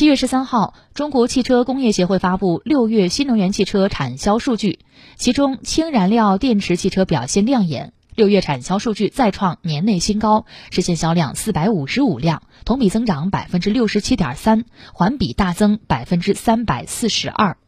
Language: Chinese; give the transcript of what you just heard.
七月十三号中国汽车工业协会发布六月新能源汽车产销数据其中氢燃料电池汽车表现亮眼六月产销数据再创年内新高实现销量四百五十五辆同比增长百分之六十七点三环比大增百分之三百四十二。